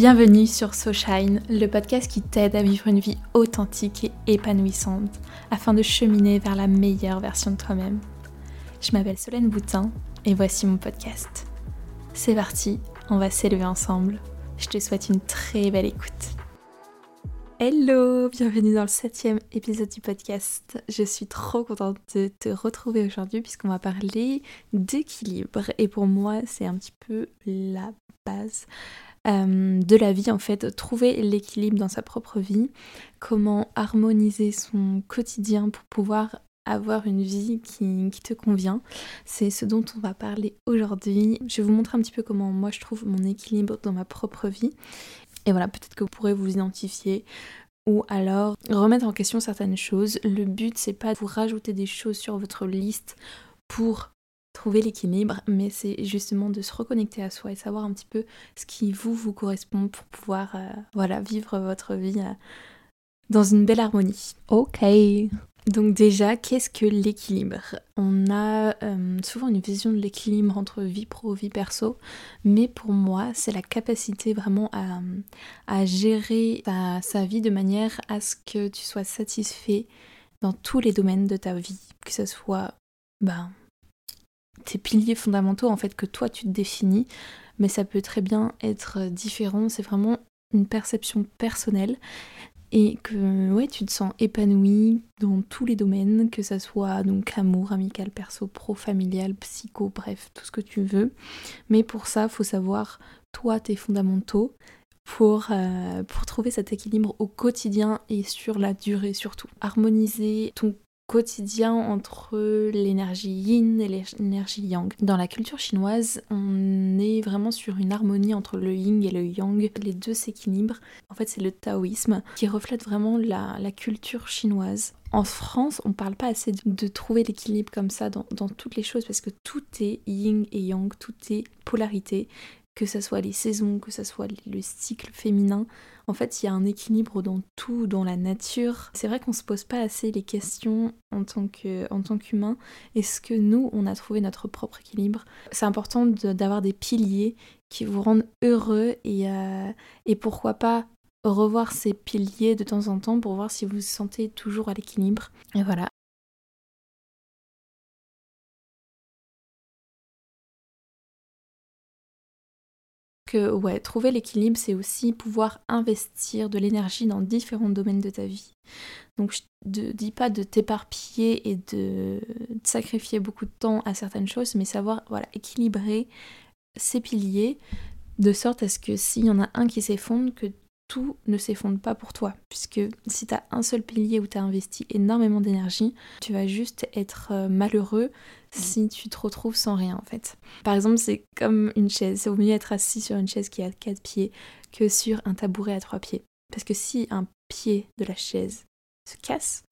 Bienvenue sur So Shine, le podcast qui t'aide à vivre une vie authentique et épanouissante afin de cheminer vers la meilleure version de toi-même. Je m'appelle Solène Boutin et voici mon podcast. C'est parti, on va s'élever ensemble. Je te souhaite une très belle écoute. Hello, bienvenue dans le septième épisode du podcast. Je suis trop contente de te retrouver aujourd'hui puisqu'on va parler d'équilibre et pour moi c'est un petit peu la base euh, de la vie en fait, trouver l'équilibre dans sa propre vie, comment harmoniser son quotidien pour pouvoir avoir une vie qui, te convient. C'est ce dont on va parler aujourd'hui. Je vais vous montrer un petit peu comment moi je trouve mon équilibre dans ma propre vie. Et voilà, peut-être que vous pourrez vous identifier ou alors remettre en question certaines choses. Le but c'est pas de vous rajouter des choses sur votre liste pour trouver l'équilibre, mais c'est justement de se reconnecter à soi et savoir un petit peu ce qui vous vous correspond pour pouvoir euh, voilà vivre votre vie euh, dans une belle harmonie. Ok. Donc déjà, qu'est-ce que l'équilibre? On a euh, souvent une vision de l'équilibre entre vie pro, vie perso, mais pour moi, c'est la capacité vraiment à, gérer sa, vie de manière à ce que tu sois satisfait dans tous les domaines de ta vie, que ce soit ben, tes piliers fondamentaux en fait que toi tu te définis, mais ça peut très bien être différent, c'est vraiment une perception personnelle et que ouais, tu te sens épanoui dans tous les domaines, que ça soit donc amour, amical, perso, pro, familial, psycho, bref, tout ce que tu veux. Mais pour ça, faut savoir toi tes fondamentaux pour, euh, pour trouver cet équilibre au quotidien et sur la durée surtout. Harmoniser ton quotidien entre l'énergie yin et l'énergie yang. Dans la culture chinoise, on est vraiment sur une harmonie entre le yin et le yang. Les deux s'équilibrent. En fait, c'est le taoïsme qui reflète vraiment la, culture chinoise. En France, on parle pas assez de, trouver l'équilibre comme ça dans, dans, toutes les choses parce que tout est yin et yang, tout est polarité que ce soit les saisons, que ce soit le cycle féminin. En fait, il y a un équilibre dans tout, dans la nature. C'est vrai qu'on se pose pas assez les questions en tant qu'humain. Est-ce que nous, on a trouvé notre propre équilibre? C'est important d'avoir des piliers qui vous rendent heureux et, euh, et pourquoi pas revoir ces piliers de temps en temps pour voir si vous vous sentez toujours à l'équilibre. Et voilà, trouver l'équilibre, c'est aussi pouvoir investir de l'énergie dans différents domaines de ta vie. Donc je ne dis pas de t'éparpiller et de, sacrifier beaucoup de temps à certaines choses, mais savoir équilibrer ces piliers de sorte à ce que s'il y en a un qui s'effondre, que tout ne s'effondre pas pour toi. Puisque si tu as un seul pilier où tu as investi énormément d'énergie, tu vas juste être euh, malheureux si tu te retrouves sans rien en fait. Par exemple, c'est comme une chaise. C'est au mieux être assis sur une chaise qui a quatre pieds que sur un tabouret à trois pieds. Parce que si un pied de la chaise se casse,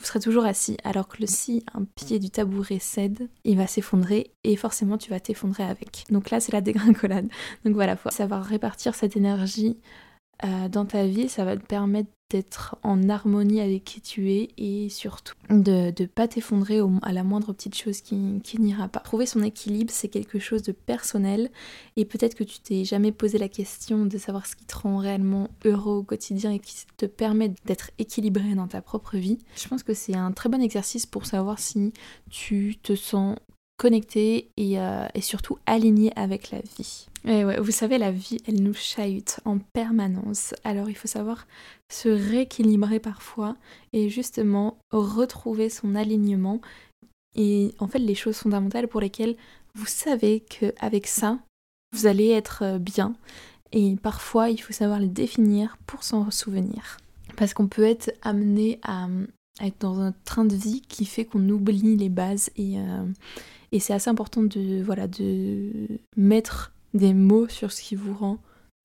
vous serez toujours assis, alors que si un pied du tabouret cède, il va s'effondrer et forcément tu vas t'effondrer avec. Donc là, c'est la dégringolade. Donc voilà, faut savoir répartir cette énergie euh, dans ta vie, ça va te permettre d'être en harmonie avec qui tu es et surtout de ne pas t'effondrer à la moindre petite chose qui, qui n'ira pas. Trouver son équilibre, c'est quelque chose de personnel et peut-être que tu t'es jamais posé la question de savoir ce qui te rend réellement heureux au quotidien et qui te permet d'être équilibré dans ta propre vie. Je pense que c'est un très bon exercice pour savoir si tu te sens connecté et, euh, et, surtout aligné avec la vie. Et ouais, vous savez, la vie, elle nous chahute en permanence. Alors il faut savoir se rééquilibrer parfois et justement retrouver son alignement. Et en fait, les choses fondamentales pour lesquelles vous savez qu'avec ça, vous allez être euh, bien. Et parfois, il faut savoir les définir pour s'en souvenir. Parce qu'on peut être amené à, être dans un train de vie qui fait qu'on oublie les bases et, euh, et c'est assez important de, voilà, de mettre des mots sur ce qui vous rend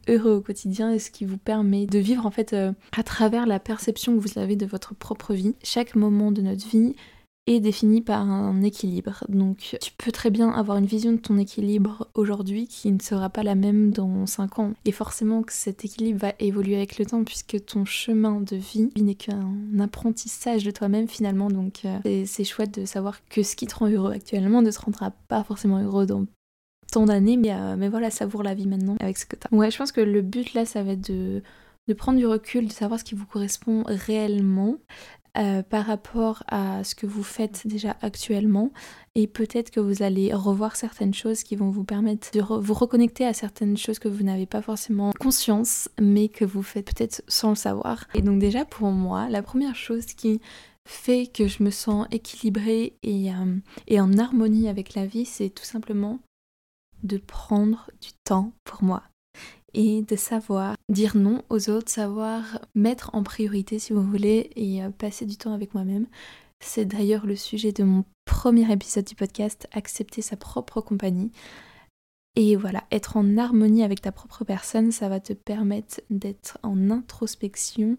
heureux au quotidien et ce qui vous permet de vivre en fait euh, à travers la perception que vous avez de votre propre vie. Chaque moment de notre vie est défini par un équilibre. Donc tu peux très bien avoir une vision de ton équilibre aujourd'hui qui ne sera pas la même dans 5 ans. Et forcément que cet équilibre va évoluer avec le temps puisque ton chemin de vie n'est qu'un apprentissage de toi-même finalement. Donc euh, c'est chouette de savoir que ce qui te rend heureux actuellement ne te rendra pas forcément heureux dans tant d'années, mais, euh, voilà, savoure la vie maintenant avec ce que tu as. Ouais, je pense que le but là, ça va être de prendre du recul, de savoir ce qui vous correspond réellement. Euh, par rapport à ce que vous faites déjà actuellement et peut-être que vous allez revoir certaines choses qui vont vous permettre de vous reconnecter à certaines choses que vous n'avez pas forcément conscience mais que vous faites peut-être sans le savoir. Et donc déjà pour moi, la première chose qui fait que je me sens équilibrée et, euh, et en harmonie avec la vie, c'est tout simplement de prendre du temps pour moi et de savoir dire non aux autres, savoir mettre en priorité si vous voulez et euh, passer du temps avec moi-même. C'est d'ailleurs le sujet de mon premier épisode du podcast, accepter sa propre compagnie. Et voilà, être en harmonie avec ta propre personne, ça va te permettre d'être en introspection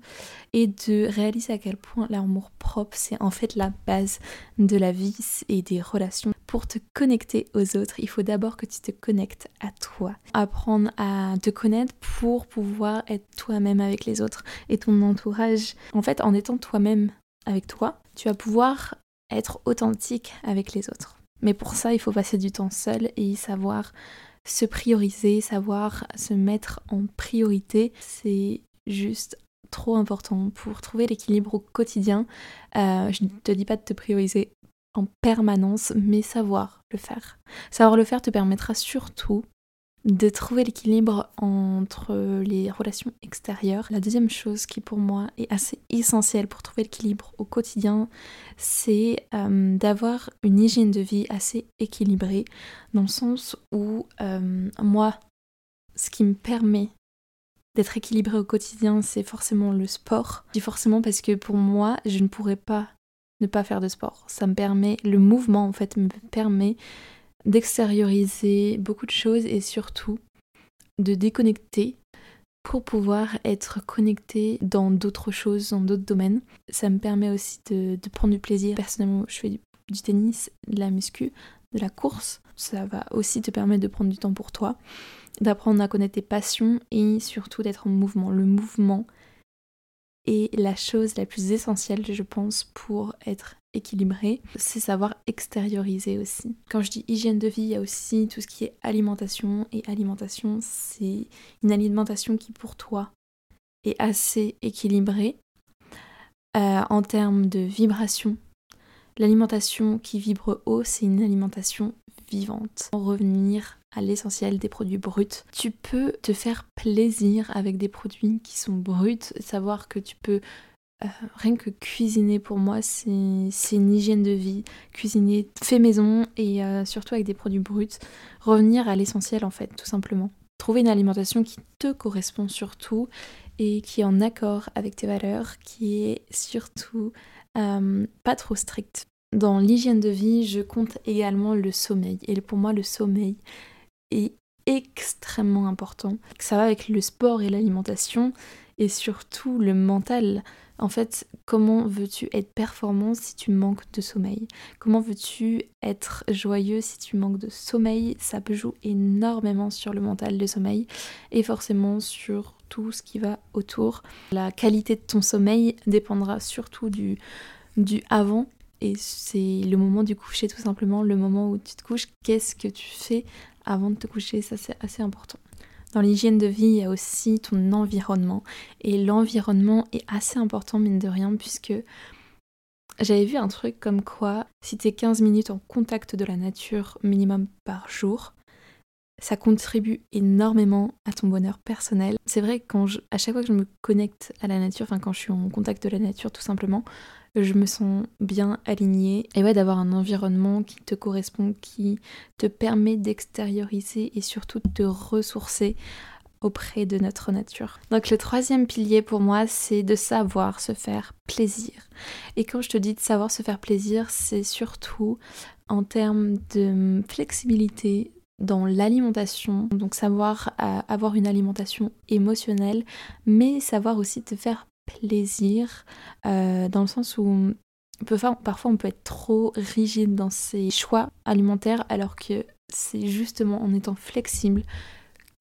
et de réaliser à quel point l'amour propre, c'est en fait la base de la vie et des relations. Pour te connecter aux autres, il faut d'abord que tu te connectes à toi. Apprendre à te connaître pour pouvoir être toi-même avec les autres et ton entourage. En fait, en étant toi-même avec toi, tu vas pouvoir être authentique avec les autres. Mais pour ça, il faut passer du temps seul et savoir se prioriser, savoir se mettre en priorité. C'est juste trop important pour trouver l'équilibre au quotidien. Euh, je ne te dis pas de te prioriser en permanence, mais savoir le faire. Savoir le faire te permettra surtout de trouver l'équilibre entre les relations extérieures. La deuxième chose qui pour moi est assez essentielle pour trouver l'équilibre au quotidien, c'est euh, d'avoir une hygiène de vie assez équilibrée, dans le sens où euh, moi, ce qui me permet d'être équilibré au quotidien, c'est forcément le sport. Je dis forcément parce que pour moi, je ne pourrais pas ne pas faire de sport. Ça me permet, le mouvement en fait me permet d'extérioriser beaucoup de choses et surtout de déconnecter pour pouvoir être connecté dans d'autres choses, dans d'autres domaines. Ça me permet aussi de, prendre du plaisir. Personnellement, je fais du, du, tennis, de la muscu, de la course. Ça va aussi te permettre de prendre du temps pour toi, d'apprendre à connaître tes passions et surtout d'être en mouvement. Le mouvement est la chose la plus essentielle, je pense, pour être équilibré, c'est savoir extérioriser aussi. Quand je dis hygiène de vie, il y a aussi tout ce qui est alimentation. Et alimentation, c'est une alimentation qui pour toi est assez équilibrée euh, en termes de vibration. L'alimentation qui vibre haut, c'est une alimentation vivante. Pour revenir à l'essentiel des produits bruts, tu peux te faire plaisir avec des produits qui sont bruts, savoir que tu peux euh, rien que cuisiner pour moi, c'est une hygiène de vie. Cuisiner fait maison et euh, surtout avec des produits bruts. Revenir à l'essentiel en fait, tout simplement. Trouver une alimentation qui te correspond surtout et qui est en accord avec tes valeurs, qui est surtout euh, pas trop stricte. Dans l'hygiène de vie, je compte également le sommeil. Et pour moi, le sommeil est extrêmement important. Ça va avec le sport et l'alimentation et surtout le mental. En fait, comment veux-tu être performant si tu manques de sommeil? Comment veux-tu être joyeux si tu manques de sommeil? Ça peut jouer énormément sur le mental, le sommeil, et forcément sur tout ce qui va autour. La qualité de ton sommeil dépendra surtout du, du avant et c'est le moment du coucher tout simplement, le moment où tu te couches, qu'est-ce que tu fais avant de te coucher, ça c'est assez important. Dans l'hygiène de vie, il y a aussi ton environnement. Et l'environnement est assez important, mine de rien, puisque j'avais vu un truc comme quoi, si tu es 15 minutes en contact de la nature minimum par jour, ça contribue énormément à ton bonheur personnel. C'est vrai quand à chaque fois que je me connecte à la nature, enfin quand je suis en contact de la nature tout simplement, je me sens bien alignée. Et ouais, d'avoir un environnement qui te correspond, qui te permet d'extérioriser et surtout de te ressourcer auprès de notre nature. Donc le troisième pilier pour moi, c'est de savoir se faire plaisir. Et quand je te dis de savoir se faire plaisir, c'est surtout en termes de flexibilité dans l'alimentation, donc savoir euh, avoir une alimentation émotionnelle, mais savoir aussi te faire plaisir, euh, dans le sens où parfois on peut être trop rigide dans ses choix alimentaires, alors que c'est justement en étant flexible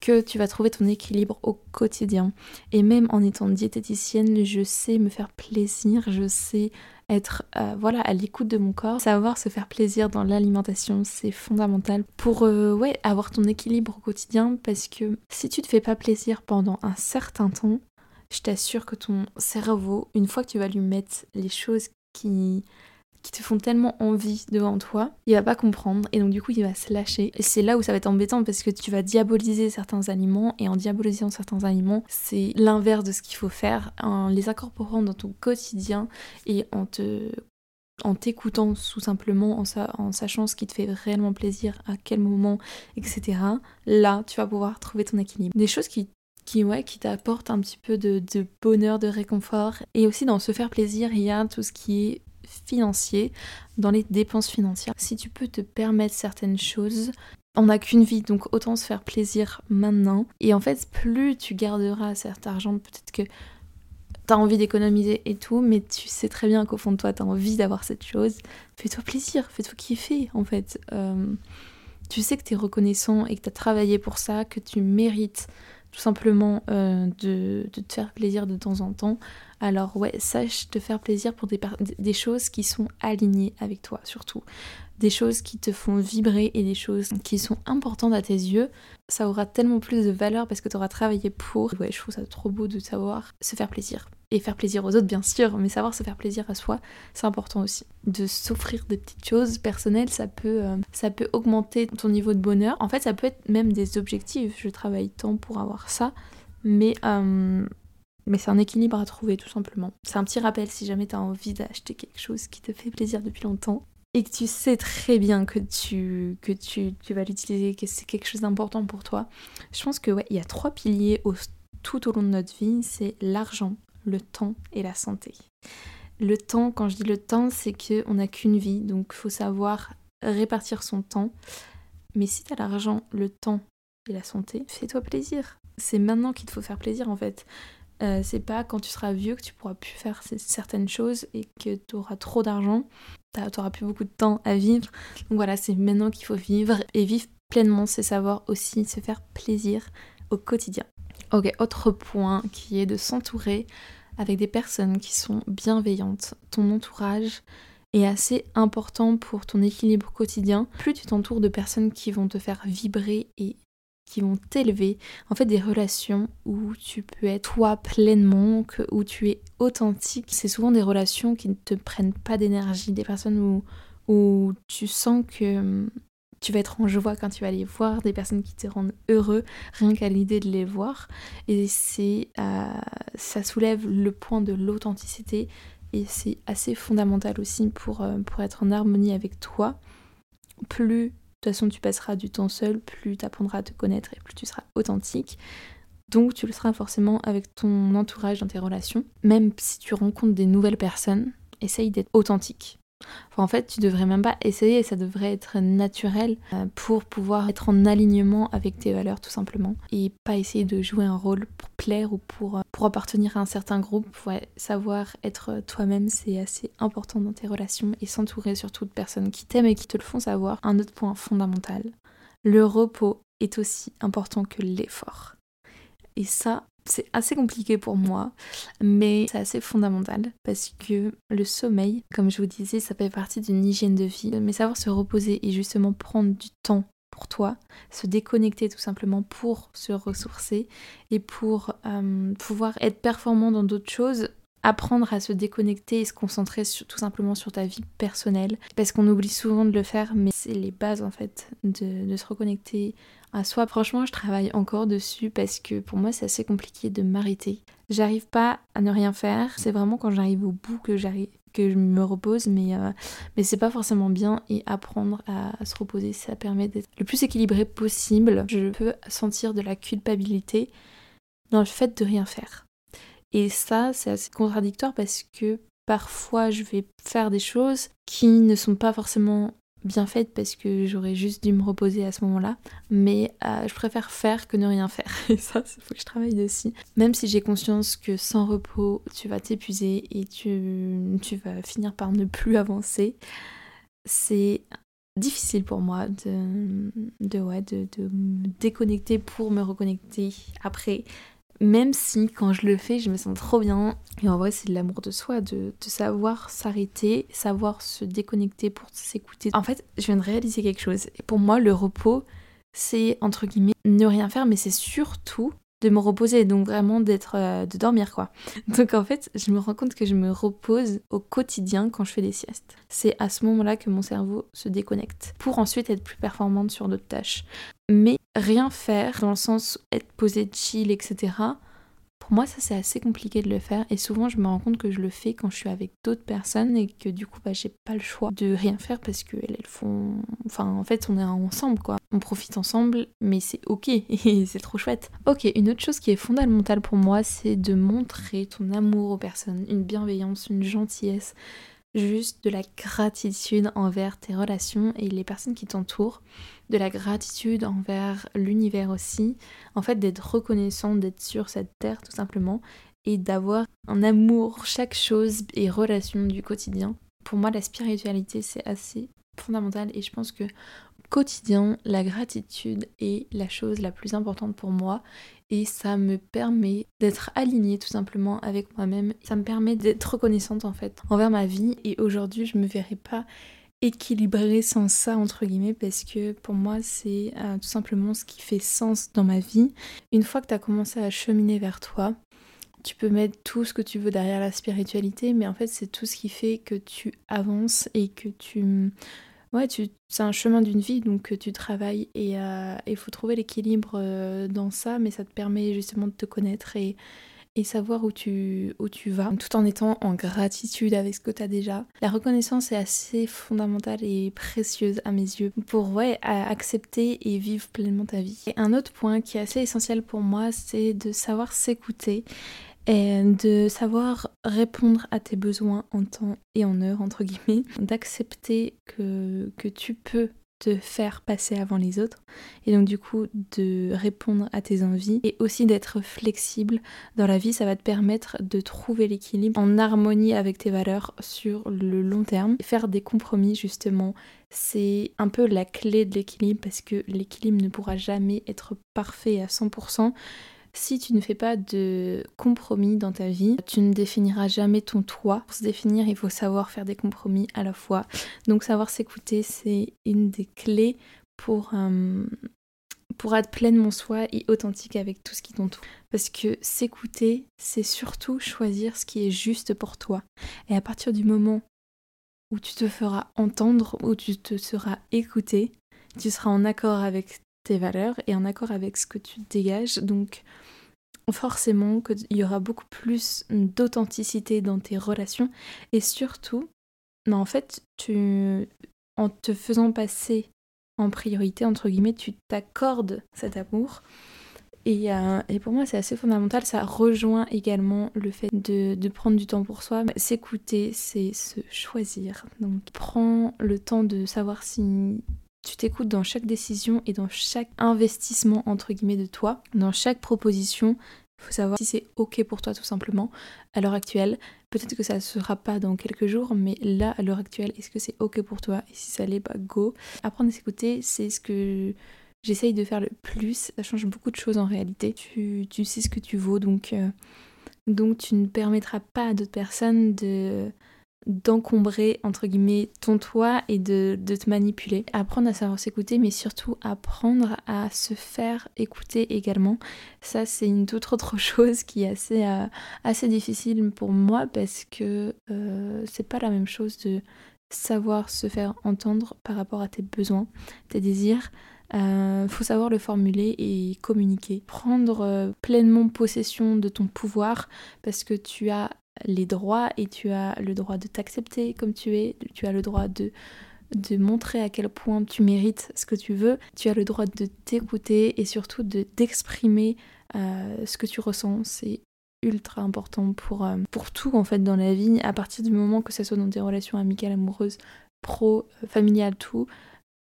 que tu vas trouver ton équilibre au quotidien. Et même en étant diététicienne, je sais me faire plaisir, je sais être euh, voilà à l'écoute de mon corps, savoir se faire plaisir dans l'alimentation, c'est fondamental pour euh, avoir ton équilibre au quotidien parce que si tu te fais pas plaisir pendant un certain temps, je t'assure que ton cerveau, une fois que tu vas lui mettre les choses qui qui te font tellement envie devant toi, il va pas comprendre et donc du coup il va se lâcher. C'est là où ça va être embêtant parce que tu vas diaboliser certains aliments et en diabolisant certains aliments, c'est l'inverse de ce qu'il faut faire en les incorporant dans ton quotidien et en te en t'écoutant tout simplement, en, en, sachant ce qui te fait réellement plaisir, à quel moment, etc. Là, tu vas pouvoir trouver ton équilibre. Des choses qui qui, ouais, qui t'apportent un petit peu de, de, bonheur, de réconfort. Et aussi dans se faire plaisir, il y a tout ce qui est financier, dans les dépenses financières. Si tu peux te permettre certaines choses, on n'a qu'une vie, donc autant se faire plaisir maintenant. Et en fait, plus tu garderas cet argent, peut-être que t'as envie d'économiser et tout, mais tu sais très bien qu'au fond de toi, t'as envie d'avoir cette chose. Fais-toi plaisir, fais-toi kiffer, en fait. Euh, tu sais que t'es reconnaissant et que t'as travaillé pour ça, que tu mérites tout simplement euh, de, te faire plaisir de temps en temps. Alors ouais, sache te faire plaisir pour des, des choses qui sont alignées avec toi surtout. Des choses qui te font vibrer et des choses qui sont importantes à tes yeux. Ça aura tellement plus de valeur parce que tu auras travaillé pour. Ouais, je trouve ça trop beau de savoir se faire plaisir. Et faire plaisir aux autres bien sûr, mais savoir se faire plaisir à soi, c'est important aussi. De s'offrir des petites choses personnelles, ça peut, euh, ça peut augmenter ton niveau de bonheur. En fait, ça peut être même des objectifs. Je travaille tant pour avoir ça, mais euh, mais c'est un équilibre à trouver tout simplement. C'est un petit rappel si jamais tu as envie d'acheter quelque chose qui te fait plaisir depuis longtemps et que tu sais très bien que tu, que tu, tu vas l'utiliser, que c'est quelque chose d'important pour toi. Je pense que ouais, il y a trois piliers tout au long de notre vie, c'est l'argent, le temps et la santé. Le temps, quand je dis le temps, c'est qu'on n'a qu'une vie, donc faut savoir répartir son temps. Mais si tu as l'argent, le temps et la santé, fais-toi plaisir. C'est maintenant qu'il te faut faire plaisir en fait. Euh, c'est pas quand tu seras vieux que tu pourras plus faire certaines choses et que tu auras trop d'argent, tu n'auras plus beaucoup de temps à vivre. Donc voilà, c'est maintenant qu'il faut vivre et vivre pleinement, c'est savoir aussi se faire plaisir au quotidien. Ok, autre point qui est de s'entourer avec des personnes qui sont bienveillantes. Ton entourage est assez important pour ton équilibre quotidien. Plus tu t'entoures de personnes qui vont te faire vibrer et qui vont t'élever. En fait, des relations où tu peux être toi pleinement, où tu es authentique. C'est souvent des relations qui ne te prennent pas d'énergie, des personnes où, où tu sens que tu vas être en joie quand tu vas les voir, des personnes qui te rendent heureux rien qu'à l'idée de les voir. Et c'est, euh, ça soulève le point de l'authenticité et c'est assez fondamental aussi pour, euh, pour être en harmonie avec toi. Plus de toute façon, tu passeras du temps seul, plus tu apprendras à te connaître et plus tu seras authentique. Donc tu le seras forcément avec ton entourage dans tes relations. Même si tu rencontres des nouvelles personnes, essaye d'être authentique en fait, tu devrais même pas essayer, ça devrait être naturel euh, pour pouvoir être en alignement avec tes valeurs tout simplement et pas essayer de jouer un rôle pour plaire ou pour, euh, appartenir à un certain groupe. Savoir être toi-même, c'est assez important dans tes relations et s'entourer surtout de personnes qui t'aiment et qui te le font savoir. Un autre point fondamental, le repos est aussi important que l'effort. Et ça, c'est assez compliqué pour moi, mais c'est assez fondamental parce que le sommeil, comme je vous disais, ça fait partie d'une hygiène de vie. Mais savoir se reposer et justement prendre du temps pour toi, se déconnecter tout simplement pour se ressourcer et pour euh, pouvoir être performant dans d'autres choses, apprendre à se déconnecter et se concentrer tout simplement sur ta vie personnelle. Parce qu'on oublie souvent de le faire, mais c'est les bases en fait de se reconnecter à soi. Franchement, je travaille encore dessus parce que pour moi, c'est assez compliqué de m'arrêter. J'arrive pas à ne rien faire. C'est vraiment quand j'arrive au bout que j'arrive que je me repose, mais, euh, mais c'est pas forcément bien. Et apprendre à, se reposer, ça permet d'être le plus équilibré possible. Je peux sentir de la culpabilité dans le fait de rien faire. Et ça, c'est assez contradictoire parce que parfois je vais faire des choses qui ne sont pas forcément bien faite parce que j'aurais juste dû me reposer à ce moment-là. Mais euh, je préfère faire que ne rien faire. Et ça, il faut que je travaille dessus. Même si j'ai conscience que sans repos, tu vas t'épuiser et tu, tu vas finir par ne plus avancer, c'est difficile pour moi de, de, ouais, de, de me déconnecter pour me reconnecter après. Même si quand je le fais, je me sens trop bien. Et en vrai, c'est de l'amour de soi, de, savoir s'arrêter, savoir se déconnecter pour s'écouter. En fait, je viens de réaliser quelque chose. Et pour moi, le repos, c'est entre guillemets ne rien faire, mais c'est surtout de me reposer, donc vraiment d'être, euh, de dormir quoi. Donc en fait, je me rends compte que je me repose au quotidien quand je fais des siestes. C'est à ce moment-là que mon cerveau se déconnecte pour ensuite être plus performante sur d'autres tâches. Mais rien faire dans le sens être posé chill, etc. Pour moi, ça c'est assez compliqué de le faire et souvent je me rends compte que je le fais quand je suis avec d'autres personnes et que du coup bah, j'ai pas le choix de rien faire parce qu'elles elles font. Enfin, en fait, on est ensemble quoi. On profite ensemble, mais c'est ok et c'est trop chouette. Ok, une autre chose qui est fondamentale pour moi, c'est de montrer ton amour aux personnes, une bienveillance, une gentillesse, juste de la gratitude envers tes relations et les personnes qui t'entourent, de la gratitude envers l'univers aussi, en fait d'être reconnaissant d'être sur cette terre tout simplement et d'avoir un amour chaque chose et relation du quotidien. Pour moi la spiritualité c'est assez fondamental et je pense que quotidien, la gratitude est la chose la plus importante pour moi et ça me permet d'être alignée tout simplement avec moi-même. Ça me permet d'être reconnaissante en fait envers ma vie et aujourd'hui je me verrai pas équilibrée sans ça entre guillemets parce que pour moi c'est euh, tout simplement ce qui fait sens dans ma vie. Une fois que tu as commencé à cheminer vers toi, tu peux mettre tout ce que tu veux derrière la spiritualité, mais en fait c'est tout ce qui fait que tu avances et que tu Ouais, c'est un chemin d'une vie, donc euh, tu travailles et euh, il faut trouver l'équilibre euh, dans ça, mais ça te permet justement de te connaître et, savoir où tu, vas, tout en étant en gratitude avec ce que tu as déjà. La reconnaissance est assez fondamentale et précieuse à mes yeux pour ouais, accepter et vivre pleinement ta vie. Un autre point qui est assez essentiel pour moi, c'est de savoir s'écouter de savoir répondre à tes besoins en temps et en heure, entre guillemets, d'accepter que, que tu peux te faire passer avant les autres et donc du coup de répondre à tes envies et aussi d'être flexible dans la vie ça va te permettre de trouver l'équilibre en harmonie avec tes valeurs sur le long terme. Faire des compromis justement c'est un peu la clé de l'équilibre parce que l'équilibre ne pourra jamais être parfait à 100% si tu ne fais pas de compromis dans ta vie, tu ne définiras jamais ton toi. Pour se définir, il faut savoir faire des compromis à la fois. Donc savoir s'écouter, c'est une des clés pour, euh, pour être pleinement soi et authentique avec tout ce qui t'entoure. Parce que s'écouter, c'est surtout choisir ce qui est juste pour toi. Et à partir du moment où tu te feras entendre, où tu te seras écouté, tu seras en accord avec tes valeurs et en accord avec ce que tu dégages. Donc forcément qu'il y aura beaucoup plus d'authenticité dans tes relations et surtout, mais en fait, tu, en te faisant passer en priorité, entre guillemets, tu t'accordes cet amour. Et, euh, et, pour moi, c'est assez fondamental. Ça rejoint également le fait de, de prendre du temps pour soi. S'écouter, c'est se choisir. Donc, prends le temps de savoir si tu t'écoutes dans chaque décision et dans chaque investissement entre guillemets de toi, dans chaque proposition. Il faut savoir si c'est ok pour toi tout simplement à l'heure actuelle. Peut-être que ça ne sera pas dans quelques jours, mais là à l'heure actuelle, est-ce que c'est ok pour toi? Et si ça l'est, bah go. Apprendre à s'écouter, c'est ce que j'essaye de faire le plus. Ça change beaucoup de choses en réalité. Tu, sais ce que tu vaux, donc, euh, donc tu ne permettras pas à d'autres personnes de d'encombrer entre guillemets ton toit et de, te manipuler. Apprendre à savoir s'écouter mais surtout apprendre à se faire écouter également. Ça c'est une toute autre chose qui est assez, euh, assez difficile pour moi parce que euh, c'est pas la même chose de savoir se faire entendre par rapport à tes besoins, tes désirs. Euh, faut savoir le formuler et communiquer. Prendre pleinement possession de ton pouvoir parce que tu as les droits et tu as le droit de t'accepter comme tu es, tu as le droit de, de montrer à quel point tu mérites ce que tu veux, tu as le droit de t'écouter et surtout de d'exprimer euh, ce que tu ressens. C'est ultra important pour, euh, pour tout en fait dans la vie, à partir du moment que ce soit dans tes relations amicales, amoureuses, pro, euh, familiales, tout,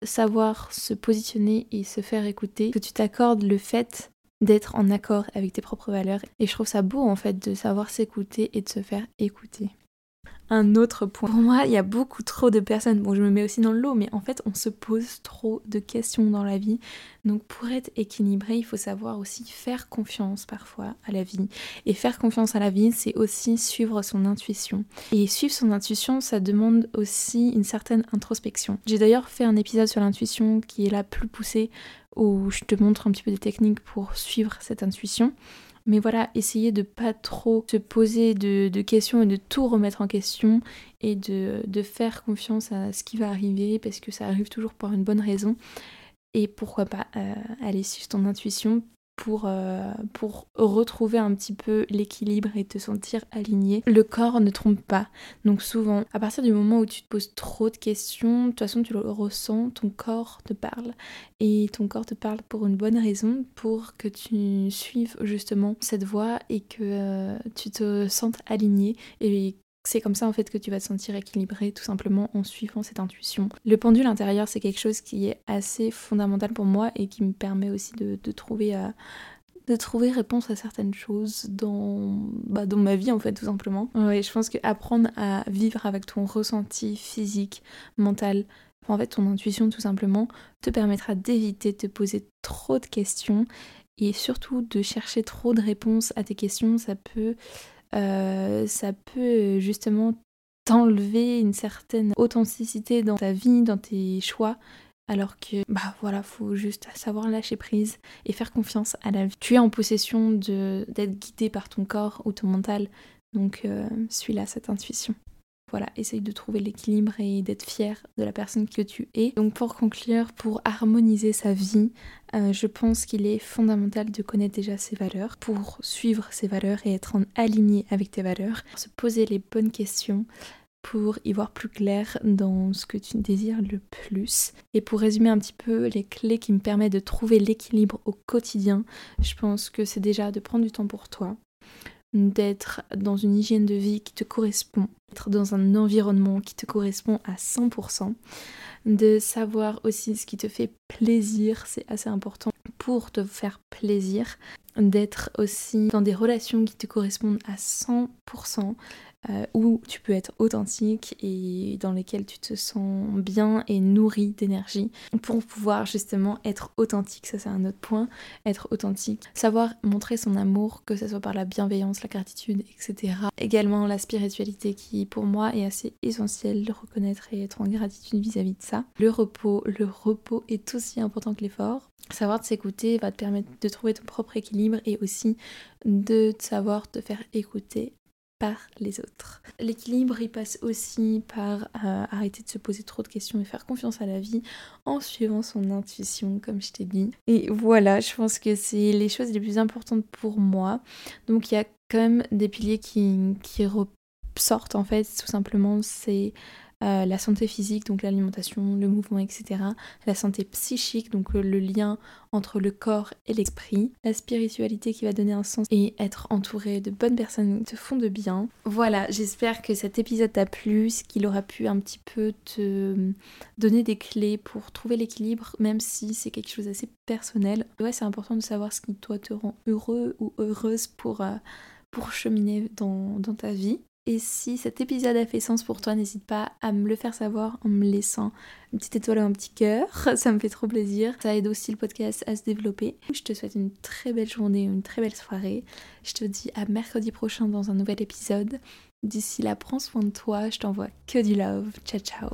savoir se positionner et se faire écouter, que tu t'accordes le fait d'être en accord avec tes propres valeurs. Et je trouve ça beau en fait de savoir s'écouter et de se faire écouter. Un autre point. Pour moi, il y a beaucoup trop de personnes, bon je me mets aussi dans le lot, mais en fait on se pose trop de questions dans la vie. Donc pour être équilibré, il faut savoir aussi faire confiance parfois à la vie. Et faire confiance à la vie, c'est aussi suivre son intuition. Et suivre son intuition, ça demande aussi une certaine introspection. J'ai d'ailleurs fait un épisode sur l'intuition qui est là plus poussé, où je te montre un petit peu des techniques pour suivre cette intuition. Mais voilà, essayer de pas trop se poser de, questions et de tout remettre en question et de, faire confiance à ce qui va arriver parce que ça arrive toujours pour une bonne raison. Et pourquoi pas euh, aller suivre ton intuition pour, euh, pour retrouver un petit peu l'équilibre et te sentir aligné. Le corps ne trompe pas. Donc souvent, à partir du moment où tu te poses trop de questions, de toute façon tu le ressens, ton corps te parle. Et ton corps te parle pour une bonne raison, pour que tu suives justement cette voie et que euh, tu te sentes aligné et c'est comme ça en fait que tu vas te sentir équilibré tout simplement en suivant cette intuition. Le pendule intérieur c'est quelque chose qui est assez fondamental pour moi et qui me permet aussi de, trouver euh, de trouver réponse à certaines choses dans, bah, dans ma vie en fait tout simplement. Ouais, je pense que apprendre à vivre avec ton ressenti physique, mental, en fait ton intuition tout simplement, te permettra d'éviter de te poser trop de questions et surtout de chercher trop de réponses à tes questions, ça peut euh, ça peut justement t'enlever une certaine authenticité dans ta vie, dans tes choix. Alors que, bah voilà, faut juste savoir lâcher prise et faire confiance à la vie. Tu es en possession d'être guidé par ton corps ou ton mental, donc euh, suis là cette intuition. Voilà, essaye de trouver l'équilibre et d'être fier de la personne que tu es. Donc pour conclure, pour harmoniser sa vie, euh, je pense qu'il est fondamental de connaître déjà ses valeurs pour suivre ses valeurs et être en aligné avec tes valeurs, se poser les bonnes questions pour y voir plus clair dans ce que tu désires le plus. Et pour résumer un petit peu les clés qui me permettent de trouver l'équilibre au quotidien, je pense que c'est déjà de prendre du temps pour toi, d'être dans une hygiène de vie qui te correspond, d'être dans un environnement qui te correspond à 100%, de savoir aussi ce qui te fait plaisir, c'est assez important pour te faire plaisir, d'être aussi dans des relations qui te correspondent à 100%, euh, où tu peux être authentique et dans lesquels tu te sens bien et nourri d'énergie pour pouvoir justement être authentique. Ça, c'est un autre point. Être authentique, savoir montrer son amour, que ce soit par la bienveillance, la gratitude, etc. Également la spiritualité qui, pour moi, est assez essentielle de reconnaître et être en gratitude vis-à-vis -vis de ça. Le repos, le repos est aussi important que l'effort. Savoir de s'écouter va te permettre de trouver ton propre équilibre et aussi de savoir te faire écouter par les autres. L'équilibre, il passe aussi par euh, arrêter de se poser trop de questions et faire confiance à la vie en suivant son intuition, comme je t'ai dit. Et voilà, je pense que c'est les choses les plus importantes pour moi. Donc il y a quand même des piliers qui, qui ressortent en fait, tout simplement, c'est euh, la santé physique, donc l'alimentation, le mouvement, etc. La santé psychique, donc euh, le lien entre le corps et l'esprit. La spiritualité qui va donner un sens et être entouré de bonnes personnes qui te font de bien. Voilà, j'espère que cet épisode t'a plu, qu'il aura pu un petit peu te donner des clés pour trouver l'équilibre, même si c'est quelque chose d'assez personnel. Ouais, c'est important de savoir ce qui toi te rend heureux ou heureuse pour, euh, pour cheminer dans, dans ta vie. Et si cet épisode a fait sens pour toi, n'hésite pas à me le faire savoir en me laissant une petite étoile ou un petit cœur. Ça me fait trop plaisir. Ça aide aussi le podcast à se développer. Je te souhaite une très belle journée, une très belle soirée. Je te dis à mercredi prochain dans un nouvel épisode. D'ici là, prends soin de toi. Je t'envoie que du love. Ciao, ciao.